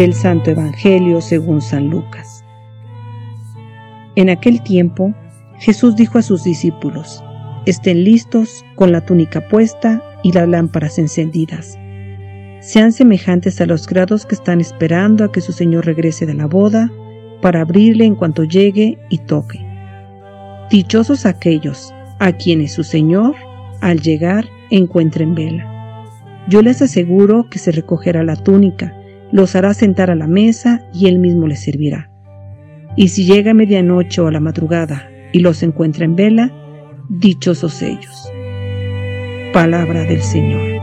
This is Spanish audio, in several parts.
del Santo Evangelio según San Lucas. En aquel tiempo, Jesús dijo a sus discípulos, estén listos con la túnica puesta y las lámparas encendidas. Sean semejantes a los grados que están esperando a que su Señor regrese de la boda para abrirle en cuanto llegue y toque. Dichosos aquellos a quienes su Señor, al llegar, encuentre en vela. Yo les aseguro que se recogerá la túnica, los hará sentar a la mesa y él mismo les servirá. Y si llega a medianoche o a la madrugada y los encuentra en vela, dichosos ellos. Palabra del Señor.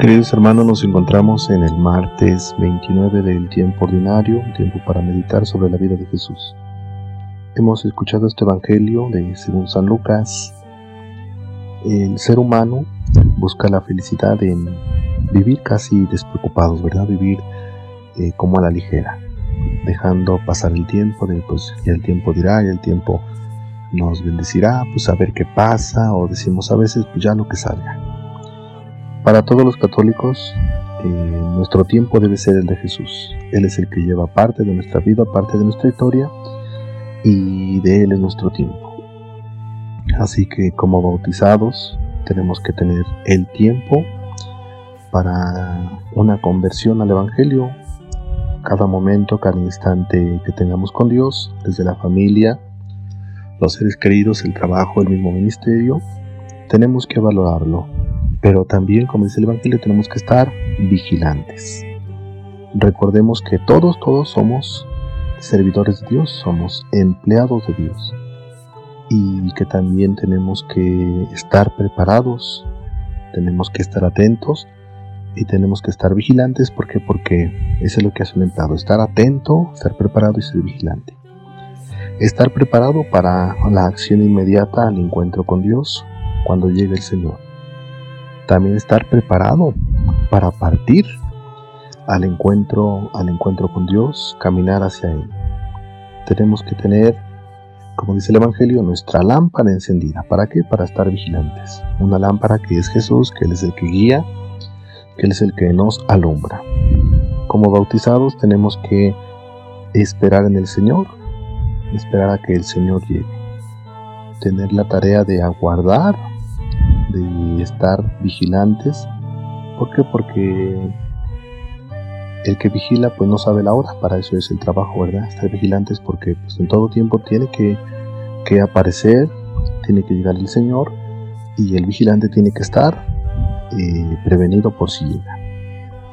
Queridos hermanos, nos encontramos en el martes 29 del tiempo ordinario, tiempo para meditar sobre la vida de Jesús. Hemos escuchado este Evangelio de según San Lucas. El ser humano busca la felicidad en vivir casi despreocupados, ¿verdad? Vivir eh, como a la ligera, dejando pasar el tiempo, de, pues el tiempo dirá, ya el tiempo nos bendecirá, pues a ver qué pasa, o decimos a veces, pues ya lo que salga. Para todos los católicos, eh, nuestro tiempo debe ser el de Jesús. Él es el que lleva parte de nuestra vida, parte de nuestra historia, y de Él es nuestro tiempo. Así que como bautizados tenemos que tener el tiempo para una conversión al Evangelio, cada momento, cada instante que tengamos con Dios, desde la familia, los seres queridos, el trabajo, el mismo ministerio, tenemos que valorarlo pero también, como dice el Evangelio, tenemos que estar vigilantes. Recordemos que todos, todos somos servidores de Dios, somos empleados de Dios. Y que también tenemos que estar preparados, tenemos que estar atentos y tenemos que estar vigilantes. ¿Por qué? Porque eso es lo que hace un empleado, estar atento, estar preparado y ser vigilante. Estar preparado para la acción inmediata al encuentro con Dios cuando llegue el Señor también estar preparado para partir al encuentro, al encuentro con Dios, caminar hacia Él. Tenemos que tener, como dice el Evangelio, nuestra lámpara encendida. ¿Para qué? Para estar vigilantes. Una lámpara que es Jesús, que Él es el que guía, que Él es el que nos alumbra. Como bautizados tenemos que esperar en el Señor, esperar a que el Señor llegue. Tener la tarea de aguardar de estar vigilantes. ¿Por qué? Porque el que vigila pues no sabe la hora, para eso es el trabajo, ¿verdad? Estar vigilantes porque pues, en todo tiempo tiene que, que aparecer, tiene que llegar el Señor y el vigilante tiene que estar eh, prevenido por si llega.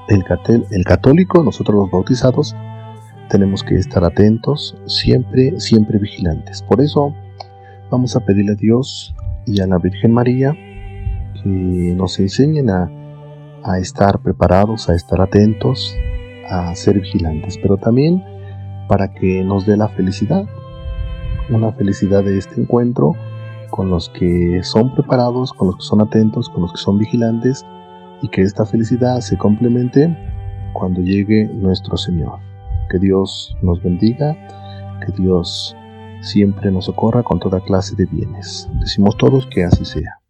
El, el católico, nosotros los bautizados, tenemos que estar atentos, siempre, siempre vigilantes. Por eso vamos a pedirle a Dios y a la Virgen María que nos enseñen a, estar preparados, a estar atentos, a ser vigilantes, pero también para que nos dé la felicidad, una felicidad de este encuentro con los que son preparados, con los que son atentos, con los que son vigilantes y que esta felicidad se complemente cuando llegue nuestro Señor. Que Dios nos bendiga, que Dios siempre nos socorra con toda clase de bienes. Decimos todos que así sea.